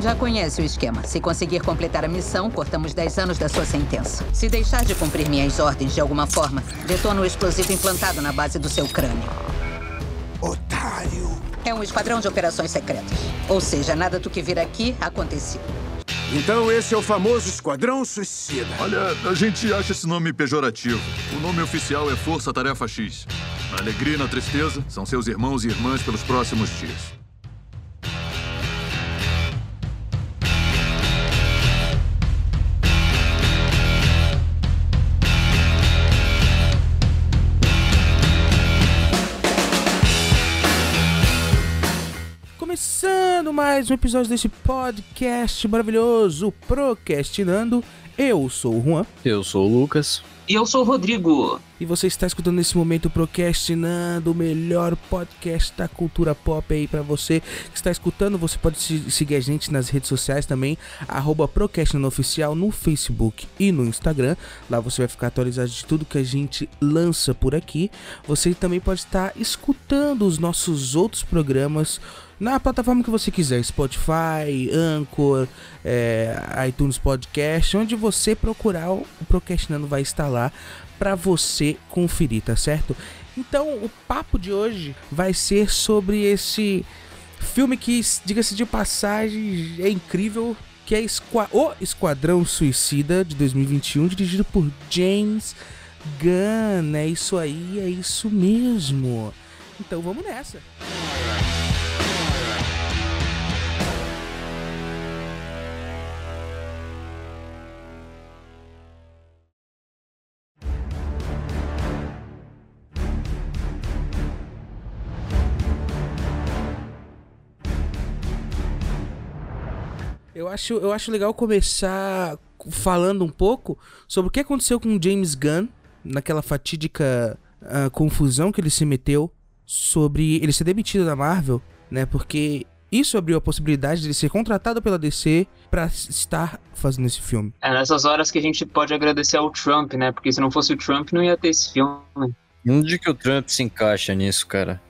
Já conhece o esquema. Se conseguir completar a missão, cortamos 10 anos da sua sentença. Se deixar de cumprir minhas ordens de alguma forma, detona o explosivo implantado na base do seu crânio. Otário! É um esquadrão de operações secretas. Ou seja, nada do que vir aqui aconteceu. Então esse é o famoso Esquadrão Suicida. Olha, a gente acha esse nome pejorativo. O nome oficial é Força Tarefa X. Na alegria e na tristeza, são seus irmãos e irmãs pelos próximos dias. Mais um episódio desse podcast maravilhoso, Procrastinando. Eu sou o Juan Eu sou o Lucas. E eu sou o Rodrigo. E você está escutando nesse momento o Procrastinando, o melhor podcast da cultura pop aí pra você que está escutando. Você pode se- seguir a gente nas redes sociais também, arroba Oficial no Facebook e no Instagram. Lá você vai ficar atualizado de tudo que a gente lança por aqui. Você também pode estar escutando os nossos outros programas na plataforma que você quiser, Spotify, Anchor, é, iTunes Podcast, onde você procurar o Procrastinando vai estar lá para você conferir, tá certo? Então, o papo de hoje vai ser sobre esse filme que, diga-se de passagem, é incrível, que é Esqua- O Esquadrão Suicida de 2021, dirigido por James Gunn. É isso aí, é isso mesmo. Então, vamos nessa. Eu acho, eu acho legal começar falando um pouco sobre o que aconteceu com o James Gunn naquela fatídica ah, confusão que ele se meteu sobre ele ser demitido da Marvel, né? Porque isso abriu a possibilidade de ele ser contratado pela DC pra estar fazendo esse filme. É nessas horas que a gente pode agradecer ao Trump, né? Porque se não fosse o Trump, não ia ter esse filme. Onde que o Trump se encaixa nisso, cara?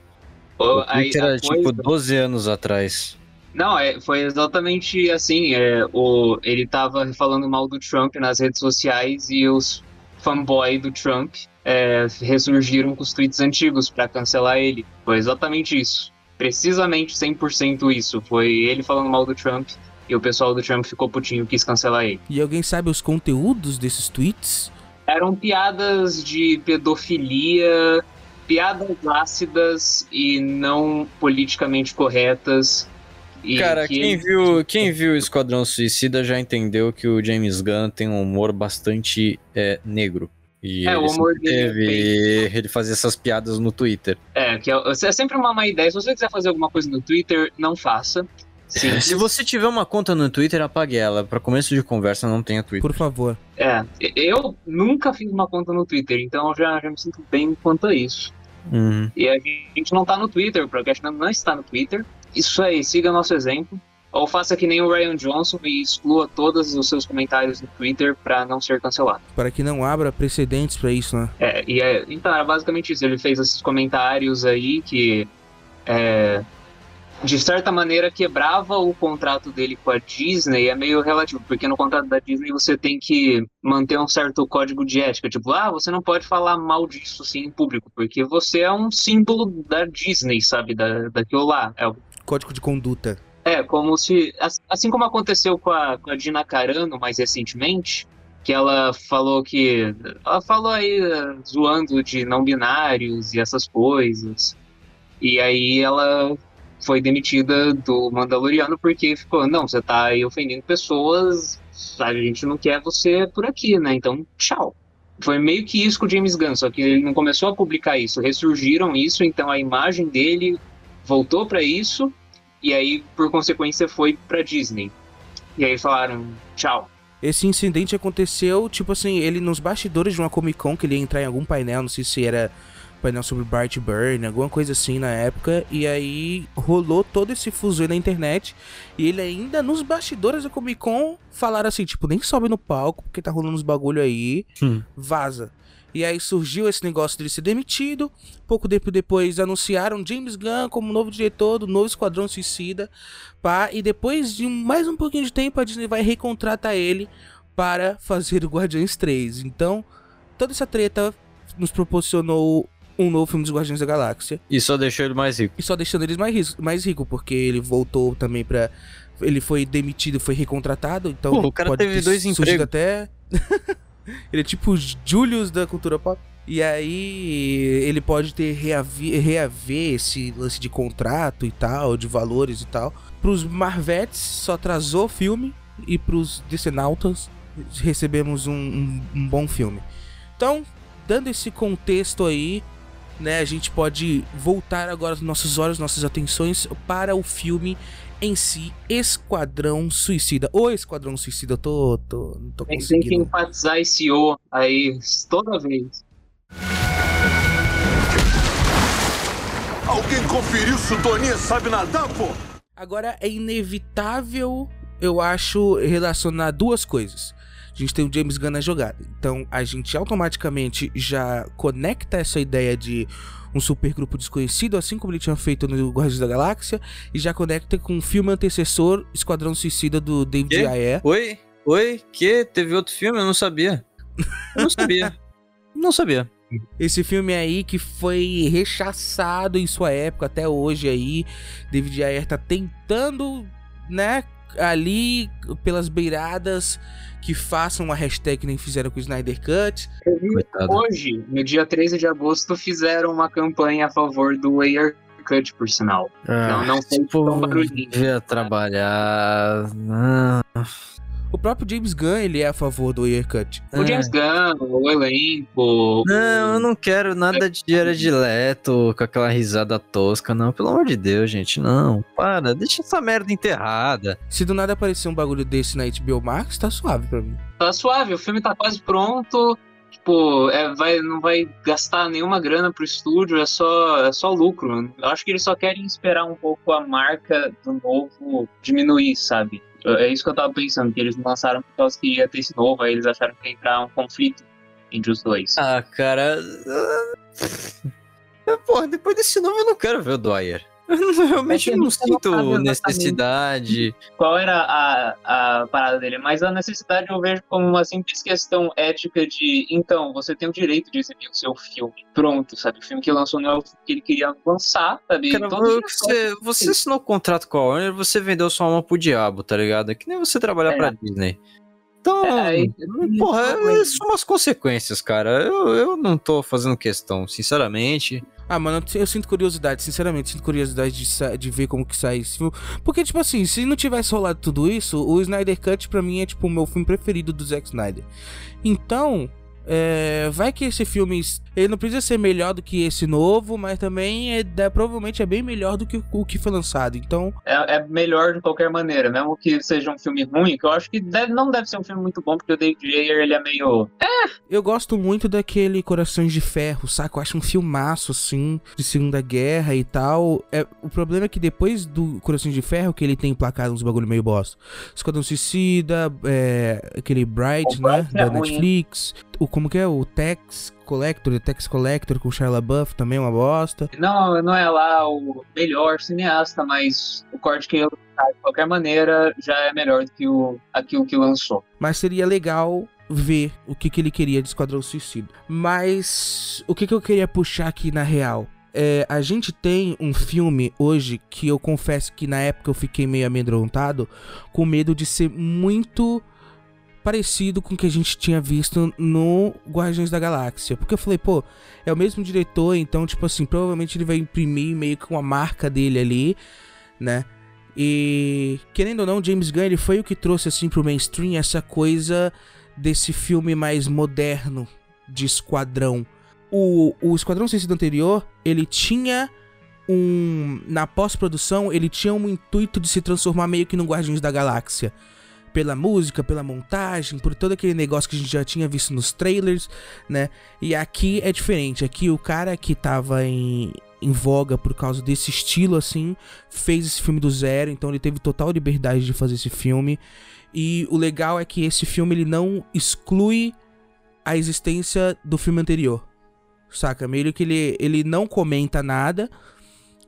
Ou O Twitter era tipo coisa- 12 anos atrás. Não, é, foi exatamente assim. É, o, ele tava falando mal do Trump nas redes sociais e os fanboy do Trump é, ressurgiram com os tweets antigos pra cancelar ele. Foi exatamente isso. Precisamente 100% isso. Foi ele falando mal do Trump e o pessoal do Trump ficou putinho e quis cancelar ele. E alguém sabe os conteúdos desses tweets? Eram piadas de pedofilia, piadas ácidas e não politicamente corretas. E Cara, que- quem viu, quem viu Esquadrão Suicida já entendeu que o James Gunn tem um humor bastante é, negro. E É, o ele humor sempre dele é teve ele fazia essas piadas no Twitter. É, que é, é sempre uma má ideia. Se você quiser fazer alguma coisa no Twitter, não faça. Sim. Se você tiver uma conta no Twitter, apague ela. Pra começo de conversa, não tenha Twitter. Por favor. É, eu nunca fiz uma conta no Twitter, então eu já, já me sinto bem quanto a isso. Uhum. E a gente não tá no Twitter, o Procast não está no Twitter. Isso aí, siga nosso exemplo. Ou faça que nem o Ryan Johnson e exclua todos os seus comentários no Twitter pra não ser cancelado. Para que não abra precedentes pra isso, né? É, e é, então era basicamente isso. Ele fez esses comentários aí que, é, de certa maneira, quebrava o contrato dele com a Disney. É meio relativo, porque no contrato da Disney você tem que manter um certo código de ética. Tipo, ah, você não pode falar mal disso assim em público, porque você é um símbolo da Disney, sabe? Da, daquilo lá. É, o- Código de conduta. é, como se. as- Assim como aconteceu com a, com a Dina Carano mais recentemente, que ela falou que. Ela falou aí eh, zoando de não binários e essas coisas. E aí ela foi demitida do Mandaloriano porque ficou, não, você tá aí ofendendo pessoas, a gente não quer você por aqui, né? Então, tchau. Foi meio que isso com o James Gunn, só que ele não começou a publicar isso, ressurgiram isso, então a imagem dele voltou pra isso e aí, por consequência, foi pra Disney. E aí falaram, tchau. Esse incidente aconteceu, tipo assim, ele nos bastidores de uma Comic Con, que ele ia entrar em algum painel, não sei se era painel sobre Bart Burn, alguma coisa assim na época, e aí rolou todo esse fuso aí na internet, e ele ainda nos bastidores da Comic Con falaram assim, tipo, nem sobe no palco, porque tá rolando uns bagulho aí, Hum. vaza. E aí surgiu esse negócio dele ser demitido. Pouco tempo depois anunciaram James Gunn como novo diretor do novo Esquadrão Suicida. Pá, e depois de mais um pouquinho de tempo, a Disney vai recontratar ele para fazer o Guardiões 3. Então, toda essa treta nos proporcionou um novo filme dos Guardiões da Galáxia. E só deixou ele mais rico. E só deixando eles mais, rico, mais rico, porque ele voltou também pra. Ele foi demitido, foi recontratado, então. Pô, o cara pode teve ter dois empregos. até. ele é tipo Julius da cultura pop. E aí ele pode ter reaver, reaver esse lance de contrato e tal, de valores e tal. Pros Marvetes só atrasou o filme e pros Decenautas recebemos um, um, um bom filme. Então, dando esse contexto aí, né, a gente pode voltar agora os nossos olhos, nossas atenções para o filme em si, Esquadrão Suicida. Ô, Esquadrão Suicida, eu tô, tô, não tô Tem, tem que conseguindo. enfatizar esse O aí toda vez. Alguém conferiu se o Toninho sabe nadar, pô? Agora é inevitável, eu acho, relacionar duas coisas. A gente tem o James Gunn na jogada. Então a gente automaticamente já conecta essa ideia de um supergrupo desconhecido, assim como ele tinha feito no Guardiões da Galáxia, e já conecta com o filme antecessor Esquadrão Suicida do David? Ayer. Oi? Oi? Que? Teve outro filme? Eu não sabia. Eu não sabia. não sabia. Esse filme aí que foi rechaçado em sua época até hoje aí. David Ayer tá tentando, né, ali pelas beiradas que façam uma hashtag que nem fizeram com o Snyder Cut. Coitado. Hoje, no dia 13 de agosto, fizeram uma campanha a favor do Ayer Cut, por sinal. Não, não foi tão barulhinho. Devia trabalhar. Ah, O próprio James Gunn, ele é a favor do Ayer Cut. O James Gunn, o elenco. Não, eu não quero nada de Jared Leto com aquela risada tosca, não. Pelo amor de Deus, gente, não. Para, deixa essa merda enterrada. Se do nada aparecer um bagulho desse na HBO Max, tá suave pra mim. Tá suave, o filme tá quase pronto. Tipo, é, vai, não vai gastar nenhuma grana pro estúdio, é só, é só lucro. Eu acho que eles só querem esperar um pouco a marca do novo diminuir, sabe? É isso que eu tava pensando, que eles lançaram por causa que ia ter esse novo, aí eles acharam que ia entrar um conflito entre os dois. Ah, cara. Porra, depois desse nome eu não quero ver o Dwyer. Eu realmente É não sinto necessidade. Qual era a, a parada dele? Mas a necessidade eu vejo como uma simples questão ética de, então, você tem o direito de exibir o seu filme. Pronto, sabe? O filme que lançou não é o filme que ele queria lançar, sabe? Cara, você, você assinou o contrato com a Warner, você vendeu sua alma pro diabo, tá ligado? É que nem você trabalhar É. pra Disney. Então, É, porra, aí- são umas consequências, cara. Eu, eu não tô fazendo questão, sinceramente. Ah, mano, eu sinto curiosidade, sinceramente, sinto curiosidade de, de ver como que sai esse filme. Porque, tipo assim, se não tivesse rolado tudo isso, o Snyder Cut pra mim é, tipo, o meu filme preferido do Zack Snyder. Então, é, vai que esse filme, ele não precisa ser melhor do que esse novo, mas também é, é- provavelmente é bem melhor do que o, que foi lançado. Então, É, é melhor de qualquer maneira, mesmo que seja um filme ruim, que eu acho que deve- não deve ser um filme muito bom, porque o David Ayer, ele é meio... eu gosto muito daquele Corações de Ferro, saca? Eu acho um filmaço, assim, de Segunda Guerra e tal. É, o problema é que depois do Corações de Ferro, que ele tem emplacado uns bagulho meio bosta. Esquadrão Suicida, é, aquele Bright, O né? Bright é da ruim, Netflix. O, como que é? O Tex Collector, o Tex Collector com Shia LaBeouf também é uma bosta. Não, não é lá o melhor cineasta, mas o corte que ele faz, de qualquer maneira, já é melhor do que o, aquilo que lançou. Mas seria legal ver o que, que ele queria de Esquadrão Suicida. Mas o que, que eu queria puxar aqui na real? É, a gente tem um filme hoje que eu confesso que na época eu fiquei meio amedrontado, com medo de ser muito parecido com o que a gente tinha visto no Guardiões da Galáxia. Porque eu falei, pô, é o mesmo diretor, então, tipo assim, provavelmente ele vai imprimir meio que uma marca dele ali, né? E querendo ou não, James Gunn ele foi o que trouxe assim pro mainstream essa coisa desse filme mais moderno de esquadrão. O, o Esquadrão Suicida anterior, ele tinha um na pós-produção, ele tinha um intuito de se transformar meio que no Guardiões da Galáxia. Pela música, pela montagem, por todo aquele negócio que a gente já tinha visto nos trailers, né? E aqui é diferente. Aqui o cara que tava em, em voga por causa desse estilo, assim, fez esse filme do zero, então ele teve total liberdade de fazer esse filme. E o legal é que esse filme ele não exclui a existência do filme anterior. Saca? Meio que ele, ele não comenta nada,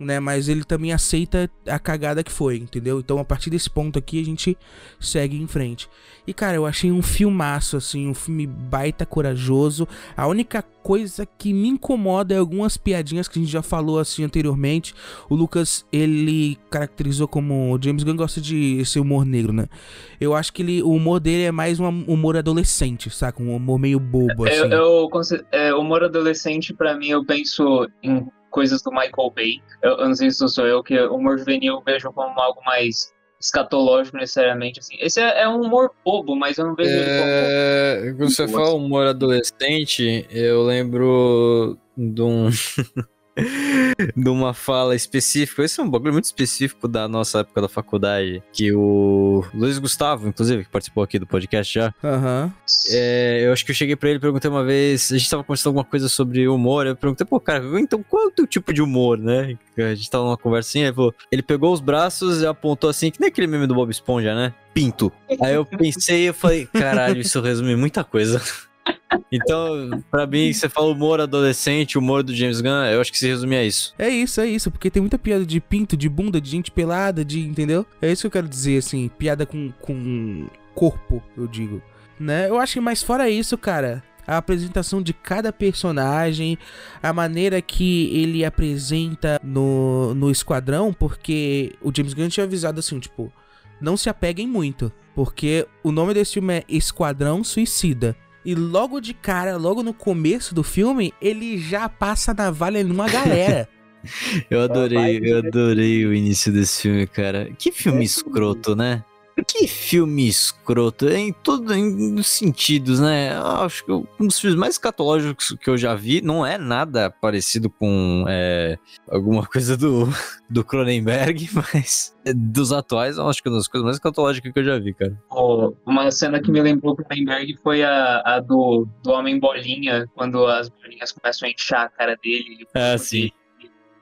né? Mas ele também aceita a cagada que foi, entendeu? Então a partir desse ponto aqui a gente segue em frente. E cara, eu achei um filmaço, assim, um filme baita corajoso. A única coisa que me incomoda é algumas piadinhas que a gente já falou assim anteriormente. O Lucas, ele caracterizou como. O James Gunn gosta de esse humor negro, né? Eu acho que ele, o humor dele é mais um humor adolescente, saca? Um humor meio bobo, assim. Eu, eu, conse- é, humor adolescente, pra mim, eu penso em coisas do Michael Bay. Eu, eu não sei se sou eu, que o humor juvenil vejo como algo mais escatológico necessariamente. Assim. Esse é, é um humor bobo, mas eu não vejo ele como. É, quando você fala humor adolescente, eu lembro de um. de uma fala específica. Esse é um bagulho muito específico da nossa época da faculdade. Que o Luiz Gustavo, inclusive, que participou aqui do podcast já. Aham. é, eu acho que eu cheguei pra ele e perguntei uma vez. A gente tava conversando alguma coisa sobre humor. Eu perguntei, pô, cara, então qual é o teu tipo de humor, né? A gente tava numa conversinha. Ele, falou, ele pegou os braços e apontou assim, que nem aquele meme do Bob Esponja, né? Pinto. Aí eu pensei e falei, caralho, isso resume muita coisa. Então, pra mim, você fala humor adolescente, humor do James Gunn, eu acho que se resume a isso. É isso, é isso, porque tem muita piada de pinto, de bunda, de gente pelada, de. Entendeu? É isso que eu quero dizer, assim, piada com, com corpo, eu digo. Né? Eu acho que mais fora isso, cara. A apresentação de cada personagem, a maneira que ele apresenta no, no esquadrão, porque o James Gunn tinha avisado assim, tipo, não se apeguem muito, porque o nome desse filme é Esquadrão Suicida. E logo de cara, logo no começo do filme, ele já passa a navalha numa galera. Eu adorei, eu adorei o início desse filme, cara. Que filme escroto, né? Que filme escroto, em todos os sentidos, né? Acho que um dos filmes mais escatológicos que eu já vi não é nada parecido com é, alguma coisa do, do Cronenberg, mas dos atuais, eu acho que é uma das coisas mais escatológicas que eu já vi, cara. Pô, Uma cena que me lembrou o Cronenberg foi a, a do, do Homem Bolinha, quando as bolinhas começam a inchar a cara dele. Ah, sim.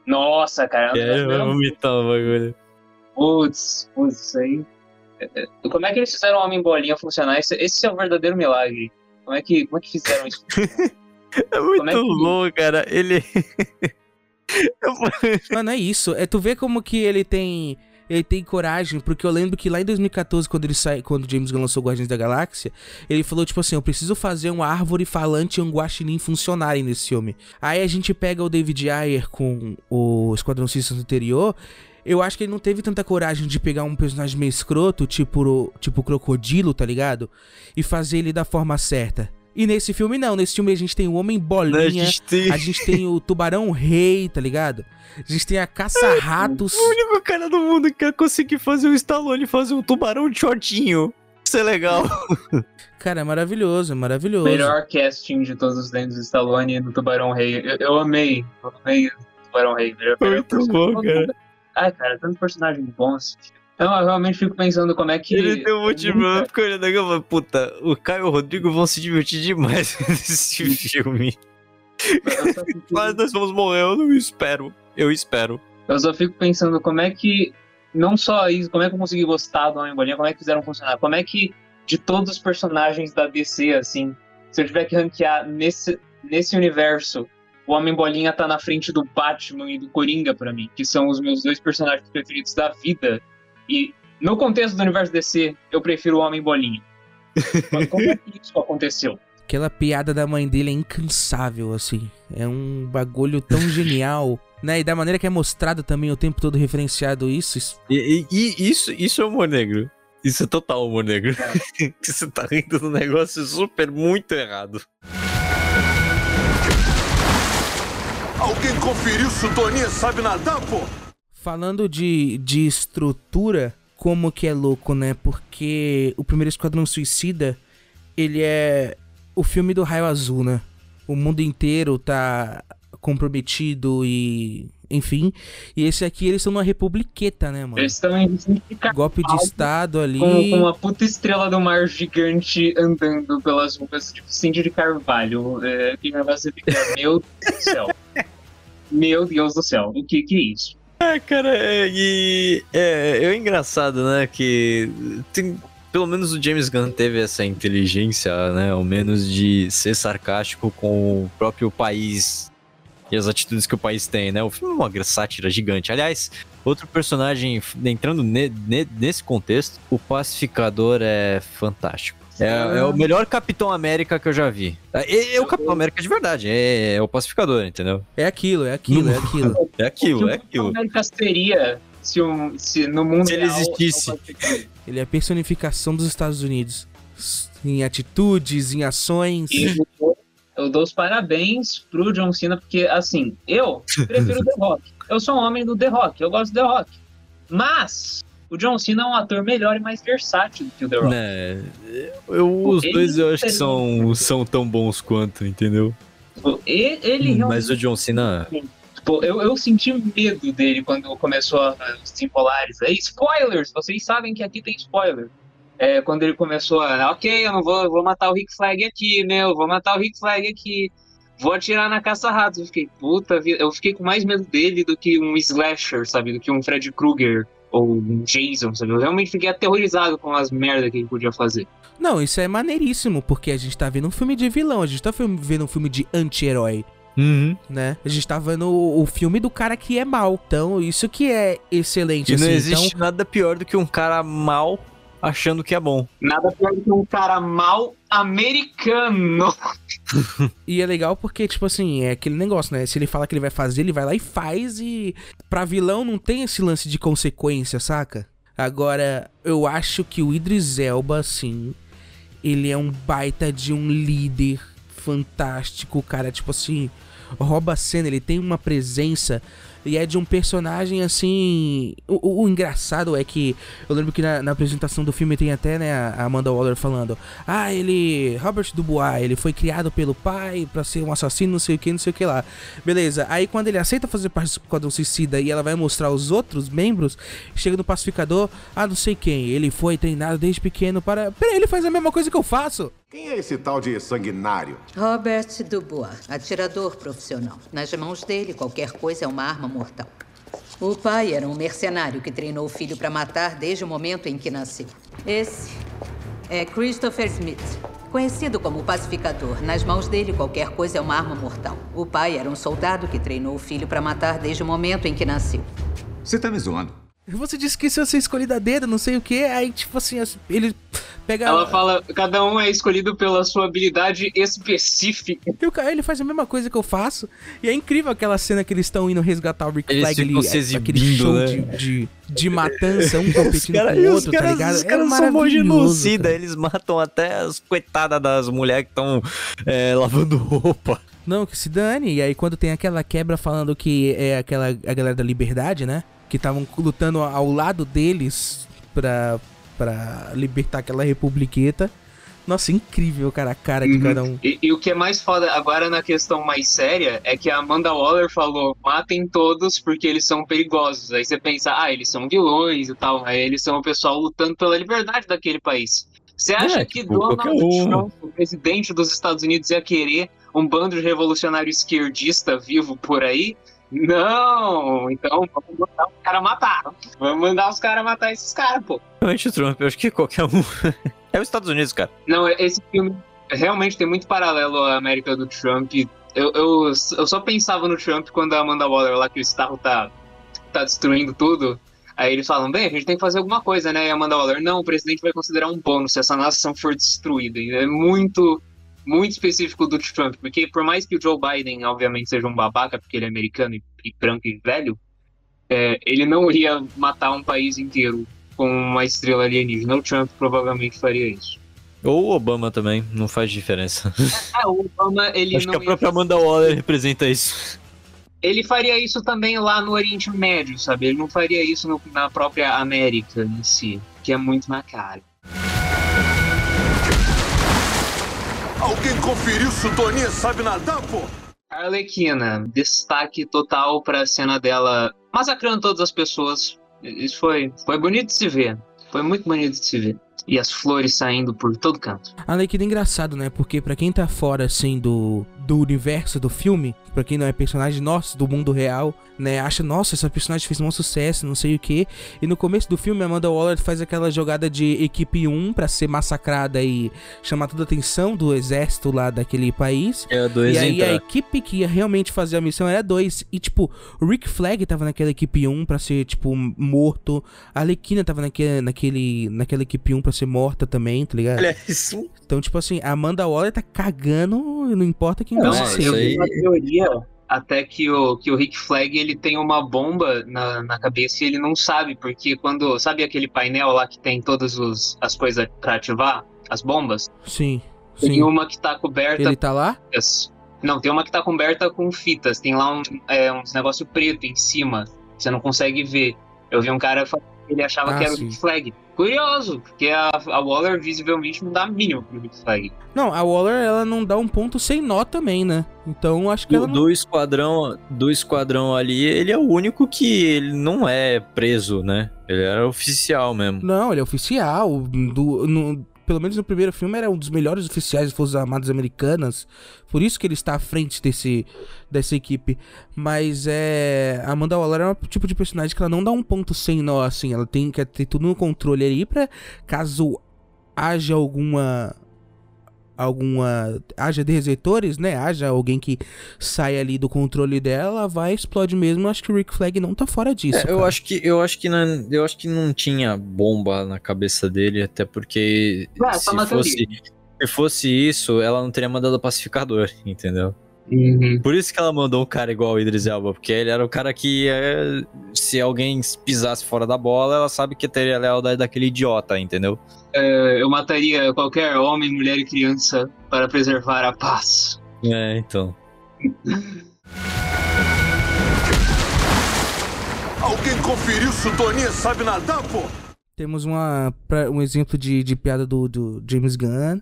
Nossa, cara. É, eu vou vomitar o bagulho. Putz, putz, isso aí. É, é, Como é que eles fizeram o Homem Bolinha funcionar? Esse, esse é o verdadeiro milagre. Como é que, como é que fizeram isso? É muito Como é que- louco, cara. Ele. Mano, é isso. É tu vê como que ele tem. Ele tem coragem, porque eu lembro que lá em 2014, quando ele sai, quando o James Gunn lançou Guardiões da Galáxia, ele falou, tipo assim, eu preciso fazer uma árvore falante e um guaxinim funcionarem nesse filme. Aí a gente pega o David Ayer com o Esquadrão Suicida anterior, eu acho que ele não teve tanta coragem de pegar um personagem meio escroto, tipo o tipo Crocodilo, tá ligado? E fazer ele da forma certa. E nesse filme não, nesse filme a gente tem o Homem Bolinha, A gente tem- a gente tem o Tubarão Rei, tá ligado? A gente tem a Caça-Ratos. O único cara do mundo que conseguir fazer o Stallone fazer um tubarão de shortinho. Isso é legal. Cara, é maravilhoso, é maravilhoso. Melhor casting de todos os dentes do Stallone e do Tubarão Rei. Eu, eu amei. Eu amei o Tubarão Rei. Melhor- Muito bom, cara. Ai, cara, tanto personagem bom. esse filme. Então, eu realmente fico pensando como é que. Ele tem um motivando porque olhando aqui, eu falo, puta, o Caio e o Rodrigo vão se divertir demais nesse filme. Fico- Mas nós vamos morrer, eu não espero. Eu espero. Eu só fico pensando como é que. Não só isso, como é que eu consegui gostar do Homem Bolinha, como é que fizeram funcionar? Como é que, de todos os personagens da DC, assim, se eu tiver que ranquear nesse, nesse universo, o Homem Bolinha tá na frente do Batman e do Coringa pra mim, que são os meus dois personagens preferidos da vida. E no contexto do universo DC, eu prefiro o Homem Bolinha. Mas como é que isso aconteceu? Aquela piada da mãe dele é incansável, assim. É um bagulho tão genial. Né? E da maneira que é mostrado também o tempo todo referenciado isso. isso- E, e- e isso, isso é humor negro. Isso é total humor negro. Você tá rindo um negócio super muito errado. Alguém conferiu se o Toninho sabe nadar, pô? Falando de, de estrutura, como que é louco, né? Porque o primeiro Esquadrão Suicida, ele é o filme do raio azul, né? O mundo inteiro tá comprometido e. Enfim. E esse aqui, eles estão numa republiqueta, né, mano? Eles estão em Golpe de estado ali. com, com uma puta estrela do mar gigante andando pelas ruas de Vicente de Carvalho. É, que você fica, meu Deus do céu. Meu Deus do céu, o que que é isso? É, cara, é, e é, é engraçado, né? Que tem, pelo menos o James Gunn teve essa inteligência, né? Ao menos de ser sarcástico com o próprio país e as atitudes que o país tem, né? O filme é uma sátira gigante. Aliás, outro personagem entrando ne, ne, nesse contexto, o pacificador é fantástico. É, é, o melhor Capitão América que eu já vi. É, é o Capitão América de verdade, é, é, o pacificador, entendeu? É aquilo, é aquilo, é aquilo. é aquilo, é aquilo. O América seria se, um, se no mundo se ele real, existisse. Ele é a personificação dos Estados Unidos. Em atitudes, em ações. Eu dou os parabéns pro John Cena, porque, assim, eu prefiro The Rock. Eu sou um homem do The Rock, eu gosto do The Rock. Mas, o John Cena é um ator melhor e mais versátil do que o The Rock. É, eu, os ele dois eu acho que são, são tão bons quanto, entendeu? Ele, ele Mas o John Cena. Tipo, eu, eu senti medo dele quando começou a, os Simpolares. É spoilers! Vocês sabem que aqui tem spoiler. É, quando ele começou a, ok, eu não vou, vou matar o Rick Flag aqui, meu, vou matar o Rick Flag aqui, vou atirar na caça-ratos. Eu fiquei, puta vida, eu fiquei com mais medo dele do que um slasher, sabe, do que um Fred Krueger ou um Jason, sabe? Eu realmente fiquei aterrorizado com as merdas que ele podia fazer. Não, isso é maneiríssimo, porque a gente tá vendo um filme de vilão, a gente tá vendo um filme de anti-herói. Uhum. Né? A gente tá vendo o, o, filme do cara que é mal. Então, isso que é excelente. E assim. não existe então... nada pior do que um cara mal achando que é bom. Nada pior que um cara mal americano. e é legal porque, tipo assim, é aquele negócio, né? Se ele fala que ele vai fazer, ele vai lá e faz e pra vilão não tem esse lance de consequência, saca? Agora, eu acho que o Idris Elba, assim, ele é um baita de um líder fantástico, cara, tipo assim, rouba a cena, ele tem uma presença e é de um personagem assim. O, o, engraçado é que eu lembro que na, na, apresentação do filme tem até né, a Amanda Waller falando: Ah, ele. Robert Dubois, ele foi criado pelo pai para ser um assassino, não sei o que, não sei o que lá. Beleza, aí quando ele aceita fazer parte do Esquadrão Suicida e ela vai mostrar os outros membros, chega no pacificador: Ah, não sei quem, ele foi treinado desde pequeno para. Peraí, ele faz a mesma coisa que eu faço. Quem é esse tal de sanguinário? Robert Dubois, atirador profissional. Nas mãos dele, qualquer coisa é uma arma mortal. O pai era um mercenário que treinou o filho para matar desde o momento em que nasceu. Esse é Christopher Smith, conhecido como pacificador. Nas mãos dele, qualquer coisa é uma arma mortal. O pai era um soldado que treinou o filho para matar desde o momento em que nasceu. Você tá me zoando? Você disse que isso ia ser escolhido a dedo, não sei o que. Aí, tipo assim, ele pega. Ela fala, cada um é escolhido pela sua habilidade específica. E o cara, ele faz a mesma coisa que eu faço. E é incrível aquela cena que eles estão indo resgatar o Rick Flag ali. É, aquele show né? de, de, de, matança, um competindo cara, com o outro, tá ligado? Os caras é são genocida, eles matam até as coitadas das mulheres que estão é, lavando roupa. Não, que se dane. E aí quando tem aquela quebra falando que é aquela a galera da liberdade, né? que estavam lutando ao lado deles pra, pra libertar aquela republiqueta. Nossa, incrível, cara, a cara de uhum. cada um. E, e, o que é mais foda agora na questão mais séria é que a Amanda Waller falou: matem todos porque eles são perigosos. Aí você pensa, ah, eles são vilões e tal. Aí eles são o pessoal lutando pela liberdade daquele país. Você acha é, que tipo, Donald um... Trump, o presidente dos Estados Unidos, ia querer um bando de revolucionário esquerdista vivo por aí? Não, então vamos mandar os caras matar. Vamos mandar os caras matar esses caras, pô. Realmente o Trump, eu acho que qualquer um. é os Estados Unidos, cara. Não, esse filme realmente tem muito paralelo à América do Trump. Eu, eu, eu só pensava no Trump quando a Amanda Waller lá, que o Starro tá, tá destruindo tudo. Aí eles falam, bem, a gente tem que fazer alguma coisa, né? E a Amanda Waller, não, o presidente vai considerar um bônus se essa nação for destruída. É muito muito específico do Trump, porque por mais que o Joe Biden, obviamente, seja um babaca, porque ele é americano e, e branco e velho, é, ele não ia matar um país inteiro com uma estrela alienígena. O Trump provavelmente faria isso. Ou o Obama também, não faz diferença. É, o Obama, ele Acho que a própria Amanda Waller representa isso. Ele faria isso também lá no Oriente Médio, sabe? Ele não faria isso no, na própria América em si, que é muito mais caro. Alguém conferiu se o Toninho sabe nadar, pô? Arlequina, destaque total pra cena dela massacrando todas as pessoas. Isso foi, foi bonito de se ver. Foi muito bonito de se ver. E as flores saindo por todo canto. A Arlequina é engraçado, né? Porque pra quem tá fora, assim, do, do universo do filme, pra quem não é personagem nosso, do mundo real, né? Acha, nossa, essa personagem fez um sucesso, não sei o que. E no começo do filme, Amanda Waller faz aquela jogada de equipe 1 pra ser massacrada e chamar toda a atenção do exército lá daquele país. É, dois E aí entrar. a equipe que ia realmente fazer a missão era dois. E tipo, o Rick Flag tava naquela equipe 1 pra ser, tipo, morto. A Arlequina tava naquele, naquele, naquela equipe 1 pra ser morta também, tá ligado? Olha isso. Então, tipo assim, a Amanda Waller tá cagando, não importa quem Não, você é, seja. uma teoria até que o, que o Rick Flag ele tem uma bomba na, na cabeça e ele não sabe, porque quando. Sabe aquele painel lá que tem todas os, as coisas pra ativar? As bombas? Sim, Tem sim. uma que tá coberta Ele tá lá? Não, tem uma que tá coberta com fitas. Tem lá um, é, uns negócio preto em cima. Você não consegue ver. Eu vi um cara falando que ele achava Ah, que era sim. o Rick Flag. Curioso, porque a, a Waller visivelmente não dá mínimo pro Rick Flag. Não, a Waller, ela não dá um ponto sem nó também, né? Então, acho que ela Do, não... do esquadrão, do esquadrão ali, ele é o único que ele não é preso, né? Ele era oficial mesmo. Não, ele é oficial. Do, no- pelo menos no primeiro filme, era um dos melhores oficiais das Forças Armadas Americanas. Por isso que ele está à frente desse, dessa equipe. Mas é. A Amanda Waller é um tipo de personagem que ela não dá um ponto sem nó, assim. Ela tem que ter tudo no controle ali pra caso haja alguma. Alguma. Haja desertores, né? Haja alguém que saia ali do controle dela, vai, explode mesmo. Acho que o Rick Flag não tá fora disso. É, eu acho que eu acho que não, eu acho que não tinha bomba na cabeça dele, até porque Ah, se fosse se fosse isso, ela não teria mandado o pacificador, entendeu? Uhum. Por isso que ela mandou um cara igual o Idris Elba, porque ele era o cara que é, se alguém pisasse fora da bola, ela sabe que teria a lealdade daquele idiota, entendeu? É, eu mataria qualquer homem, mulher e criança para preservar a paz. É, então. Alguém conferiu se o Toninho sabe nadar, pô? Temos uma, pra- um exemplo de, de piada do, do James Gunn.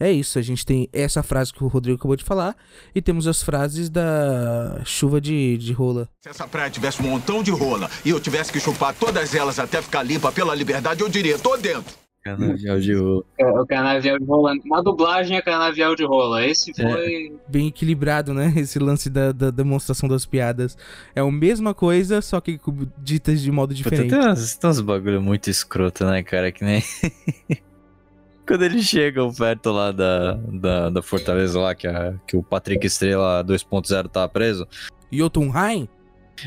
É isso, a gente tem essa frase que o Rodrigo acabou de falar. E temos as frases da chuva de, de rola. Se essa praia tivesse um montão de rola e eu tivesse que chupar todas elas até ficar limpa pela liberdade, eu diria, tô dentro. Canavial de rolo. É, o canavial de rola. Na dublagem é canavial de rola. Esse É. foi. Bem equilibrado, né? Esse lance da, da demonstração das piadas. É a mesma coisa, só que ditas de modo diferente. tem, uns, tem uns bagulho muito escroto, né, cara? Que nem. Quando eles chegam perto lá da, da, da fortaleza lá, que, a- que o Patrick Estrela 2.0 tá preso, Jotunheim?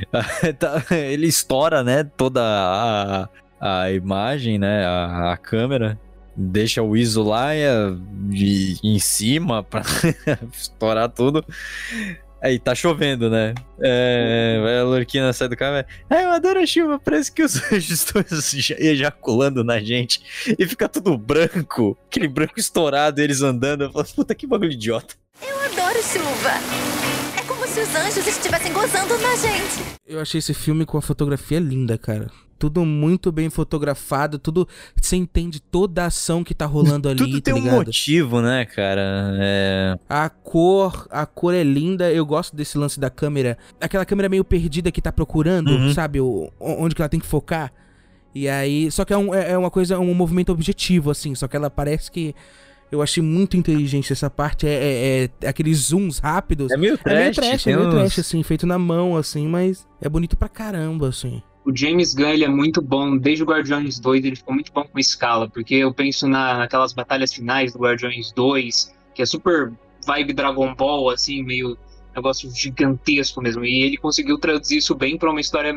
tá- ele estoura, né, toda a, a imagem, né, a, a câmera, deixa o ISO lá e, e- em cima pra estourar tudo. Aí tá chovendo, né? É, vai a Lorquina sai do carro e eu adoro a chuva, parece que os anjos estão eja- ejaculando na gente. E fica tudo branco, aquele branco estourado, eles andando. Eu falo, puta que bagulho idiota. Eu adoro chuva. Se os anjos estivessem gozando na gente. Eu achei esse filme com a fotografia linda, cara. Tudo muito bem fotografado, tudo. Você entende toda a ação que tá rolando ali, Tudo tá tem um ligado? motivo, né, cara? É. A cor, a cor é linda. Eu gosto desse lance da câmera. Aquela câmera meio perdida que tá procurando, Uhum. sabe? O, onde que ela tem que focar. E aí. Só que é, um- é é uma coisa, um movimento objetivo, assim. Só que ela parece que. Eu achei muito inteligente essa parte. É, é- é aqueles zooms rápidos. É meio É trash, meio trash, é meio uns- trash, assim, feito na mão, assim, mas é bonito pra caramba, assim. O James Gunn ele é muito bom, desde o Guardiões 2 ele ficou muito bom com escala, porque eu penso na, naquelas batalhas finais do Guardiões 2, que é super vibe Dragon Ball, assim, meio negócio gigantesco mesmo, e ele conseguiu traduzir isso bem pra uma história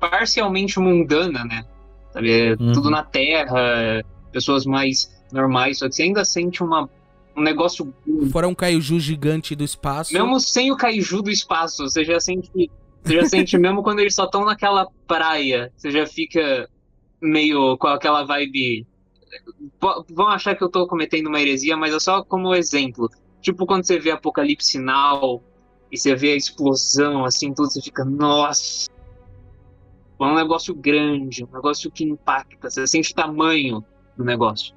parcialmente mundana, né? Sabe, é Uhum. tudo na Terra, pessoas mais normais, só que você ainda sente uma, um negócio Fora um kaiju gigante do espaço. mesmo sem o kaiju do espaço, você já sente. Você já sente mesmo quando eles só estão naquela praia. Você já fica meio com aquela vibe. Vão achar que eu tô cometendo uma heresia, mas é só como exemplo. Tipo quando você vê Apocalipse Now e você vê a explosão, assim, tudo, você fica, nossa! É um negócio grande, um negócio que impacta, você sente o tamanho do negócio.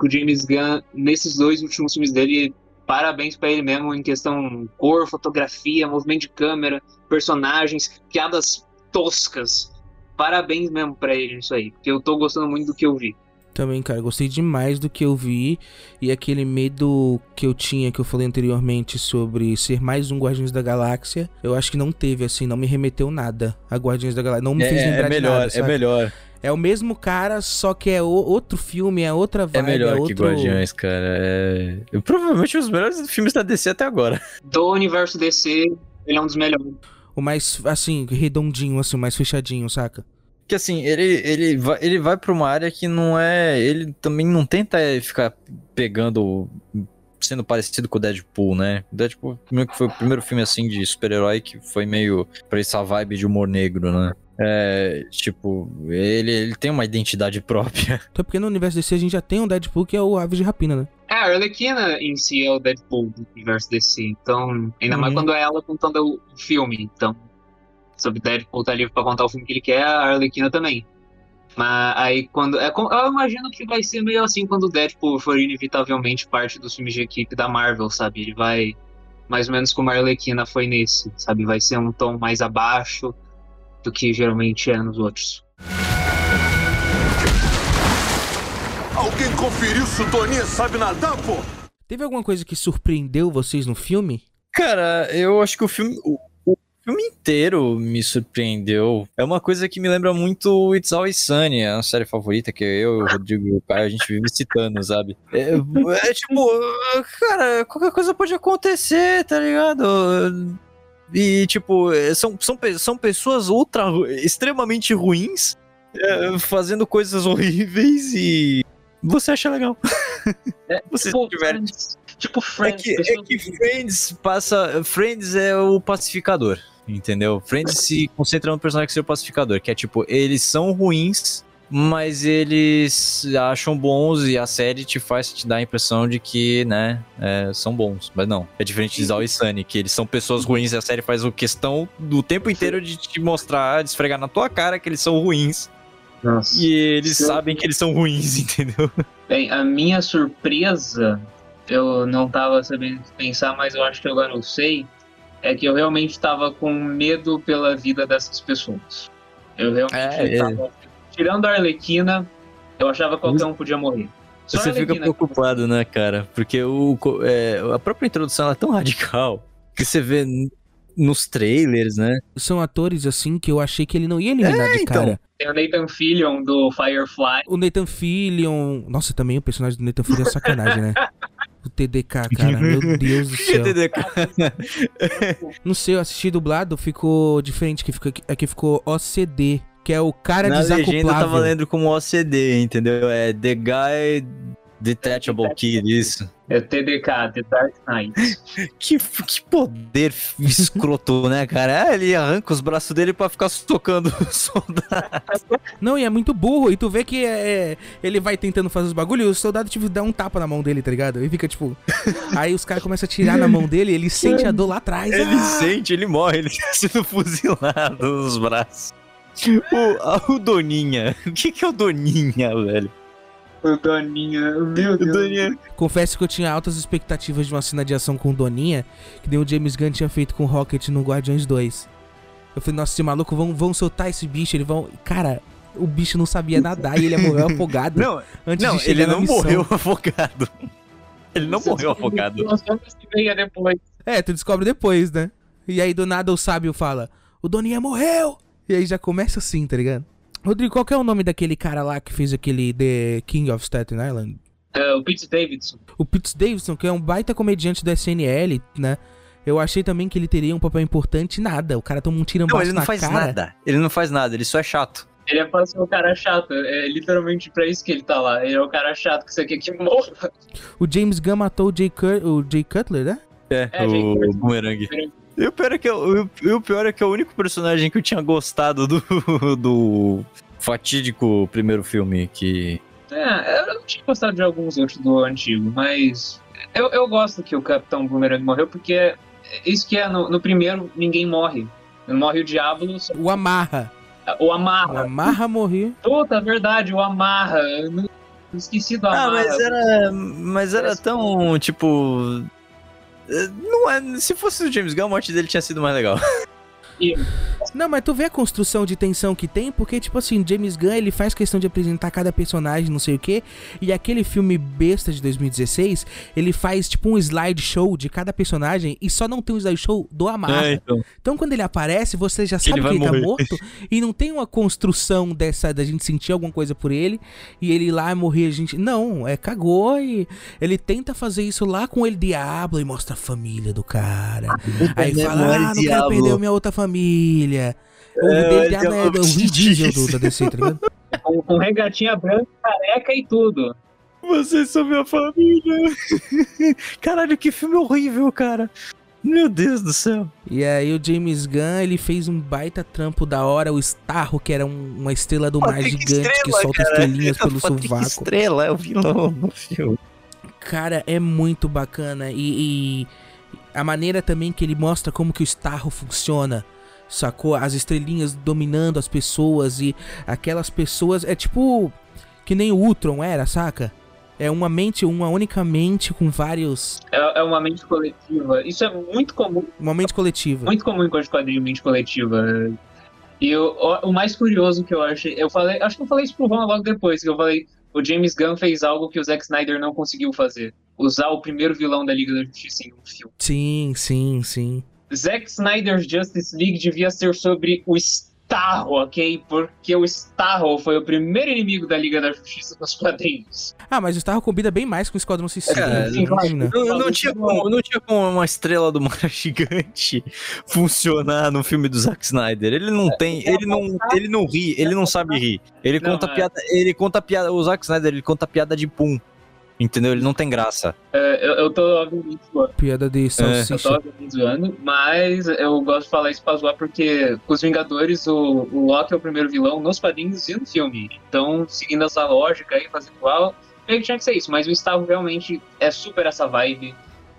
O James Gunn, nesses dois últimos filmes dele, parabéns pra ele mesmo em questão cor, fotografia, movimento de câmera, personagens, piadas toscas. Parabéns mesmo pra ele nisso aí, porque eu tô gostando muito do que eu vi. Também, cara, gostei demais do que eu vi. E aquele medo que eu tinha, que eu falei anteriormente, sobre ser mais um Guardiões da Galáxia, eu acho que não teve, assim, não me remeteu nada a Guardiões da Galáxia. Não me É, fez é lembrar de melhor, nada, é sabe? melhor. É o mesmo cara, só que é o- outro filme, é outra vibe, É melhor que outro... Guardiões, cara. É... Provavelmente os melhores filmes da DC até agora. Do universo DC, ele é um dos melhores. O mais, assim, redondinho, assim, o mais fechadinho, saca? Que assim, ele, ele, vai, ele vai pra uma área que não é. Ele também não tenta é, ficar pegando. Sendo parecido com o Deadpool, né? O Deadpool primeiro que foi o primeiro filme assim de super-herói que foi meio pra essa vibe de humor negro, né? É, tipo, ele, ele tem uma identidade própria. Até porque no universo DC a gente já tem um Deadpool que é o Aves de Rapina, né? É, a Arlequina em si é o Deadpool do universo DC. Então, ainda mais Uhum. quando é ela contando o filme. Então, sobre Deadpool tá livre pra contar o filme que ele quer, a Arlequina também. Mas aí quando. É, eu imagino que vai ser meio assim quando o Deadpool for inevitavelmente parte dos filmes de equipe da Marvel, sabe? Ele vai. Mais ou menos como a Arlequina foi nesse, sabe? Vai ser um tom mais abaixo do que geralmente é nos outros. Alguém conferiu se o Toninho sabe nadar, pô? Teve alguma coisa que surpreendeu vocês no filme? Cara, eu acho que o filme. O, filme inteiro me surpreendeu. É uma coisa que me lembra muito It's Always Sunny, é uma série favorita que eu e o Rodrigo e o Caio, a gente vive citando, sabe? É, é tipo, cara, qualquer coisa pode acontecer, tá ligado? E, tipo, são, são, são pessoas ultra, extremamente ruins, é, fazendo coisas horríveis e você acha legal. Você se diverte. Friends, tipo É Friends. que, é que Friends passa. Friends é o pacificador. Entendeu? Friends se concentra no personagem que é o pacificador, que é tipo, eles são ruins, mas eles acham bons e a série te faz te dar a impressão de que, né, é, são bons. Mas não, é diferente de Zaw e Sunny, que eles são pessoas ruins e a série faz o questão do tempo inteiro de te mostrar, de esfregar na tua cara que eles são ruins Nossa. e eles Sim. sabem que eles são ruins, entendeu? Bem, a minha surpresa, eu não tava sabendo pensar, mas eu acho que agora eu sei, é que eu realmente tava com medo pela vida dessas pessoas. Eu realmente É, é. tava. Tirando a Arlequina, eu achava que qualquer um podia morrer. Só Você fica preocupado, né, cara? Porque o, é, a própria introdução ela é tão radical que você vê nos trailers, né? São atores, assim, que eu achei que ele não ia eliminar de então. cara. Tem o Nathan Fillion do Firefly. O Nathan Fillion... Nossa, também o personagem do Nathan Fillion é sacanagem, né? O TDK, cara, meu Deus do céu. Não sei, eu assisti dublado, ficou diferente, que ficou, aqui ficou OCD, que é o cara Na legenda desacoplável. tava lendo como OCD, entendeu? É The Guy Detachable Kid, isso. É o TDK, The Dark Knight. Que, que poder escroto, né, cara? Ah, ele arranca os braços dele pra ficar socando o soldado. Não, e é muito burro, e tu vê que é, ele vai tentando fazer os bagulhos e o soldado, tipo, dá um tapa na mão dele, tá ligado? E fica, tipo... aí os caras começam a tirar na mão dele, ele sente a dor lá atrás. Ele ah! sente, ele morre, ele tá sendo fuzilado nos braços. O, o Doninha. O que, que é o Doninha, velho? O Doninha, meu O Deus. Doninha. Confesso que eu tinha altas expectativas de uma cena de ação com o Doninha, que nem o James Gunn tinha feito com o Rocket no Guardiões 2. Eu falei, nossa, esse maluco, vão, vão soltar esse bicho, eles vão... Cara, o bicho não sabia nadar e ele morreu afogado Não, antes não de chegar ele na não missão. morreu afogado. Ele não Você morreu afogado. É, tu descobre depois, né? E aí do nada o sábio fala: O Doninha morreu! E aí já começa assim, tá ligado? Rodrigo, qual que é o nome daquele cara lá que fez aquele The King of Staten Island? É, o Pete Davidson. O Pete Davidson, que é um baita comediante do SNL, né? Eu achei também que ele teria um papel importante nada. O cara toma um tirambaço Não, ele não na faz cara. nada. Ele não faz nada, ele só é chato. Ele é pra ser o cara chato. É literalmente pra isso que ele tá lá. Ele é o cara chato que você quer que morra. O James Gunn matou o Jay, Cur- o Jay Cutler, né? É, É, o gente, Boomerang. E o pior, é que eu, o pior é que é o único personagem que eu tinha gostado do, do fatídico primeiro filme que. É, eu não tinha gostado de alguns outros do antigo, mas eu, eu gosto que o Capitão Boomerang morreu, porque é isso que é, no, no primeiro ninguém morre. Não morre o Diablo, só- O Amarra. o O Amarra. Amarra morreu. Puta, verdade, o Amarra. Eu não- esqueci do Ah, Amarra. mas era. Mas era tão, tipo. Não é. Se fosse o James Gunn, a morte dele tinha sido mais legal. Não, mas tu vê a construção de tensão que tem, porque, tipo assim, James Gunn, ele faz questão de apresentar cada personagem, não sei o quê, e aquele filme besta de 2016, ele faz, tipo, um slideshow de cada personagem, e só não tem um slideshow do Amarra. É, então. Então, quando ele aparece, você já sabe Ele que ele tá morrer. morto, e não tem uma construção dessa, da gente sentir alguma coisa por ele, e ele ir lá morrer, a gente... Não, é cagou, e ele tenta fazer isso lá com ele Diablo, e mostra a família do cara. Aí né, fala, mano, ah, não quero Diablo." perder minha outra família. O É, dele o Diablo é Diablo o Vin Diesel do, da DC, tá ligado? com, com regatinha branca, careca e tudo. Vocês são minha família. Caralho, que filme horrível, cara. Meu Deus do céu. E aí o James Gunn, ele fez um baita trampo da hora, o Starro, que era um- uma estrela do mar gigante que Estrela, solta cara. estrelinhas pelo Patrick sovaco. Estrela é o vilão no filme. Cara, é muito bacana. E, e a maneira também que ele mostra como que o Starro funciona. Sacou? As estrelinhas dominando as pessoas e aquelas pessoas. É tipo. Que nem o Ultron era, saca? É uma mente, uma única mente com vários. É, é uma mente coletiva. Isso é muito comum, Uma mente coletiva. muito comum de quadrinho, mente coletiva. E o, o, o mais curioso que eu achei, eu falei, acho que eu falei isso pro Juan logo depois, que eu falei, o James Gunn fez algo que o Zack Snyder não conseguiu fazer. Usar o primeiro vilão da Liga da Justiça em um filme. Sim, sim, sim. Zack Snyder's Justice League devia ser sobre o Starro, ok? Porque o Starro foi o primeiro inimigo da Liga da Justiça nos quadrinhos. Ah, mas o Starro combina bem mais com o Esquadrão Suicida. Né? Imagina. Não, não tinha como, não tinha como uma estrela do mar gigante funcionar no filme do Zack Snyder. Ele não tem, ele não, ele não ri, ele não sabe rir. Ele Não, conta é. piada, ele conta piada, o Zack Snyder, ele conta piada de pum. Entendeu? Ele não tem graça. É, eu, eu tô obviamente zoando, Piada de eu salsicha. tô obviamente zoando, mas eu gosto de falar isso pra zoar porque os Vingadores, o, o Loki é o primeiro vilão nos quadrinhos e no filme. Então, seguindo essa lógica aí, fazendo igual, meio que tinha que ser isso. Mas o Starro realmente é super essa vibe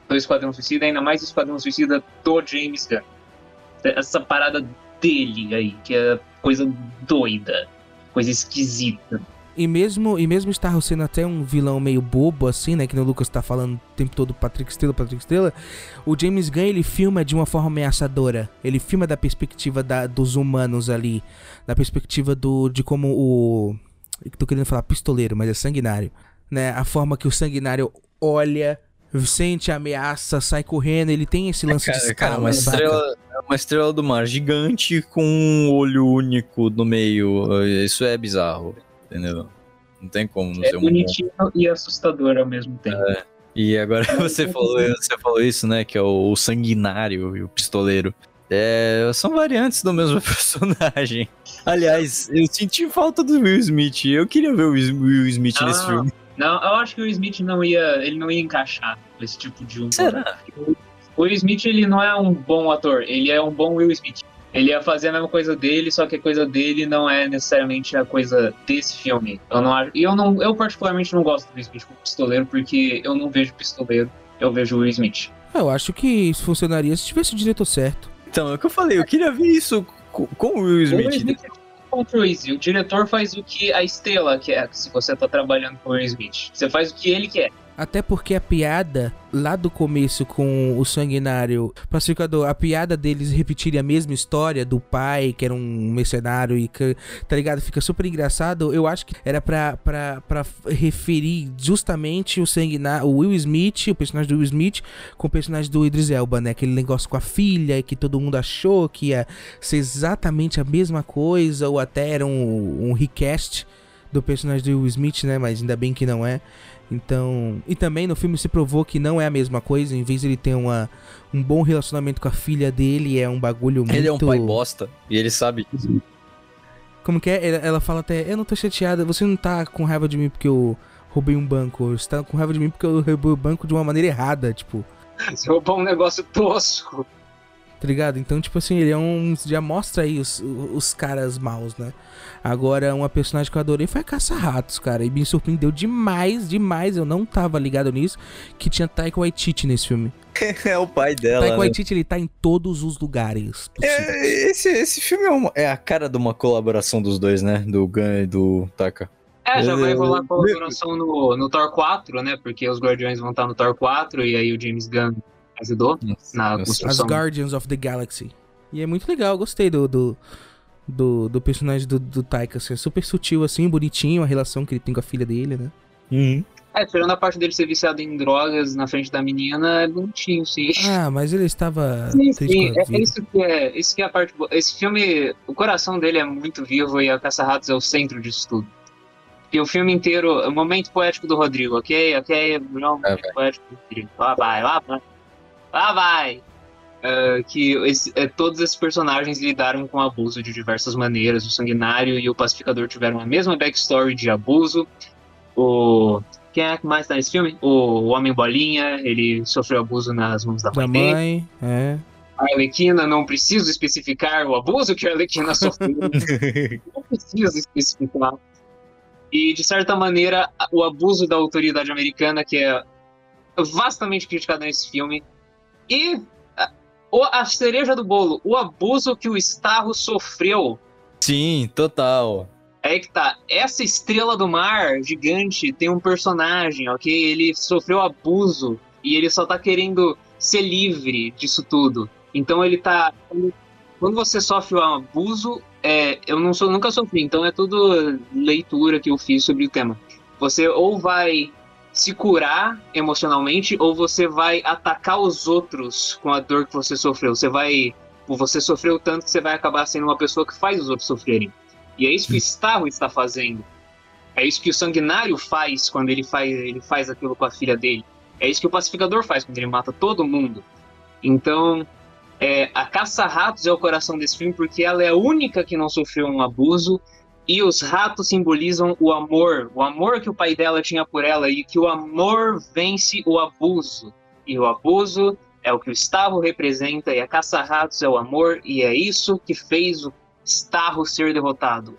do Esquadrão Suicida, ainda mais o Esquadrão Suicida do James Gunn. Essa parada dele aí, que é coisa doida, coisa esquisita. E mesmo, e mesmo Starro sendo até um vilão meio bobo, assim, né? Que nem o Lucas tá falando o tempo todo Patrick Estrela, Patrick Estrela. O James Gunn, ele filma de uma forma ameaçadora. Ele filma da perspectiva da, dos humanos ali. Da perspectiva do, de como o... Tô querendo falar pistoleiro, mas é sanguinário. Né? A forma que o sanguinário olha, sente a ameaça, sai correndo. Ele tem esse lance de Cara, cara, escala, uma saca? estrela, uma estrela do mar gigante com um olho único no meio. Isso é bizarro, entendeu? Não tem como não É ser um bom. bonitinho e assustador ao mesmo tempo. E agora você falou, você falou isso, né? Que é o, o sanguinário e o pistoleiro. É, são variantes do mesmo personagem. Aliás, eu senti falta do Will Smith. Eu queria ver o Will Smith Ah, nesse filme. Não, eu acho que o Will Smith não ia, ele não ia encaixar nesse tipo de humor. Será? O Will Smith ele não é um bom ator, ele é um bom Will Smith. Ele ia fazer a mesma coisa dele, só que a coisa dele não é necessariamente a coisa desse filme. Eu não acho, e eu não, eu particularmente não gosto do Will Smith como pistoleiro porque eu não vejo pistoleiro, eu vejo o Will Smith. Eu acho que isso funcionaria se tivesse o diretor certo. Então, é o que eu falei, eu queria ver isso co- com o Will O Will Smith. Smith é como o Cruise, o diretor faz o que a estrela quer, se você tá trabalhando com o Will Smith. Você faz o que ele quer. Até porque a piada lá do começo com o sanguinário pacificador, a piada deles repetirem a mesma história do pai, que era um mercenário e que, tá ligado? Fica super engraçado. Eu acho que era pra, pra, pra referir justamente o sanguinário, o Will Smith, o personagem do Will Smith, com o personagem do Idris Elba, né? Aquele negócio com a filha que todo mundo achou que ia ser exatamente a mesma coisa, ou até era um, um recast do personagem do Will Smith, né? Mas ainda bem que não é. Então, e também no filme se provou que não é a mesma coisa, em vez de ele ter uma, um bom relacionamento com a filha dele, é um bagulho muito Ele é um pai bosta e ele sabe disso. Como que é? Ela, ela fala até, eu não tô chateada, você não tá com raiva de mim porque eu roubei um banco, você tá com raiva de mim porque eu roubei o banco de uma maneira errada, tipo, Você roubou um negócio tosco. Tá ligado? Então, tipo assim, ele é um. Já mostra aí os, os caras maus, né? Agora, uma personagem que eu adorei foi a Caça-Ratos, cara. E me surpreendeu demais, demais. Eu não tava ligado nisso. Que tinha Taika Waititi nesse filme. É o pai dela. Taika né? Waititi, ele tá em todos os lugares. É, esse, esse filme é, uma- é a cara de uma colaboração dos dois, né? Do Gun e do Taka. É, já vai É, rolar colaboração no, no Thor 4, né? Porque os Guardiões vão estar no Thor 4 e aí o James Gunn ajudou na Nossa. As construção. Guardians of the Galaxy. E é muito legal, eu gostei do, do, do, do personagem do, do Taika, assim, é super sutil, assim, bonitinho, a relação que ele tem com a filha dele, né? Uhum. É, tirando a parte dele ser viciado em drogas na frente da menina, é bonitinho, sim. Ah, mas ele estava Sim, sim, é, é isso que é, isso que é a parte boa. Esse filme, o coração dele é muito vivo e a Caça-Ratos é o centro disso tudo. E o filme inteiro, o momento poético do Rodrigo, ok? Ok, não, momento vai. poético do Rodrigo. Lá vai, lá vai. Lá vai! Ah, que esse- é, todos esses personagens lidaram com abuso de diversas maneiras. O Sanguinário e o Pacificador tiveram a mesma backstory de abuso. O. Quem é que mais tá nesse filme? O Homem Bolinha, ele sofreu abuso nas mãos da Da mãe mãe, é. A Arlequina, não preciso especificar o abuso que a Arlequina sofreu. não preciso especificar. E, de certa maneira, o abuso da autoridade americana, que é vastamente criticado nesse filme. E a, cereja do bolo, o abuso que o Starro sofreu. Sim, total. É que tá, essa estrela do mar gigante tem um personagem, ok? Ele sofreu abuso e ele só tá querendo ser livre disso tudo. Então ele tá. Quando você sofre um abuso, é, eu não sou, nunca sofri, então é tudo leitura que eu fiz sobre o tema. Você ou vai se curar emocionalmente, ou você vai atacar os outros com a dor que você sofreu. Você vai. Você sofreu tanto que você vai acabar sendo uma pessoa que faz os outros sofrerem. E é isso que o Starro está fazendo. É isso que o Sanguinário faz quando ele faz, ele faz aquilo com a filha dele. É isso que o Pacificador faz quando ele mata todo mundo. Então, é, a Caça-Ratos é o coração desse filme porque ela é a única que não sofreu um abuso. E os ratos simbolizam o amor, o amor que o pai dela tinha por ela e que o amor vence o abuso. E o abuso é o que o Starro representa e a Caça-Ratos é o amor e é isso que fez o Starro ser derrotado.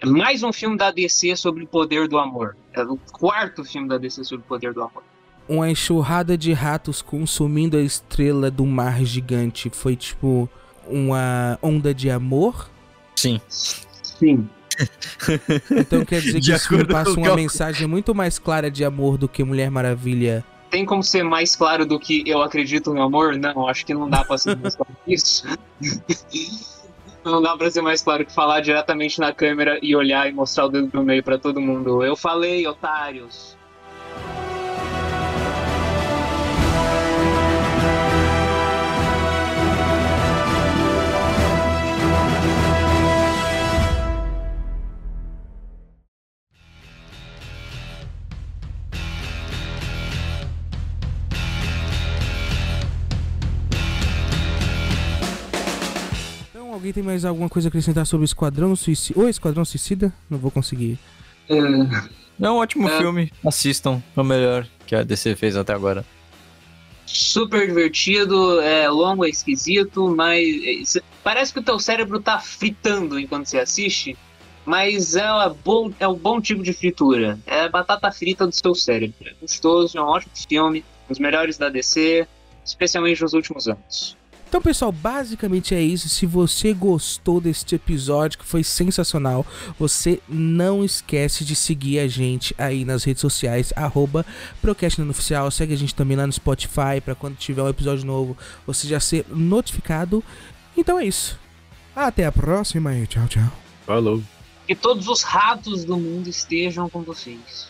É mais um filme da DC sobre o poder do amor. É o quarto filme da DC sobre o poder do amor. Uma enxurrada de ratos consumindo a estrela do mar gigante foi tipo uma onda de amor? Sim. Sim. Então quer dizer que acordo passa uma mensagem muito mais clara de amor do que Mulher Maravilha. Tem como ser mais claro do que eu acredito no amor? Não, acho que não dá pra ser mais claro que isso. Não dá pra ser mais claro que falar diretamente na câmera e olhar e mostrar o dedo do meio pra todo mundo. Eu falei, otários. Alguém tem mais alguma coisa a acrescentar sobre o Esquadrão Suicida? Ou Esquadrão Suicida? Não vou conseguir. É, É um ótimo É. filme. Assistam. É o melhor que a DC fez até agora. super divertido, é longo, é esquisito, mas é, parece que o teu cérebro tá fritando enquanto você assiste, mas é, uma bom, é um bom tipo de fritura. É a batata frita do seu cérebro. É gostoso, é um ótimo filme, um dos melhores da DC, especialmente nos últimos anos. Então, pessoal, basicamente é isso. Se você gostou deste episódio, que foi sensacional, você não esquece de seguir a gente aí nas redes sociais, arroba Procrastinando Segue a gente também lá no Spotify, para quando tiver um episódio novo, você já ser notificado. Então é isso. Até a próxima e tchau, tchau. Falou. Que todos os ratos do mundo estejam com vocês.